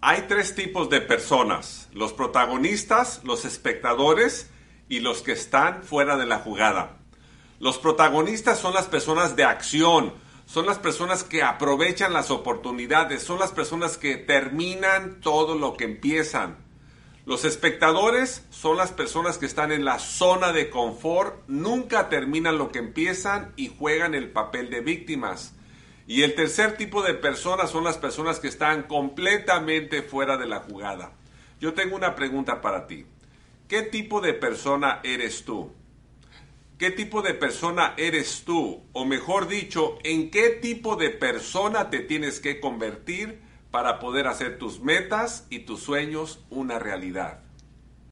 Hay tres tipos de personas, los protagonistas, los espectadores y los que están fuera de la jugada. Los protagonistas son las personas de acción, son las personas que aprovechan las oportunidades, son las personas que terminan todo lo que empiezan. Los espectadores son las personas que están en la zona de confort, nunca terminan lo que empiezan y juegan el papel de víctimas. Y el tercer tipo de personas son las personas que están completamente fuera de la jugada. Yo tengo una pregunta para ti. ¿Qué tipo de persona eres tú? ¿Qué tipo de persona eres tú? O mejor dicho, ¿en qué tipo de persona te tienes que convertir para poder hacer tus metas y tus sueños una realidad?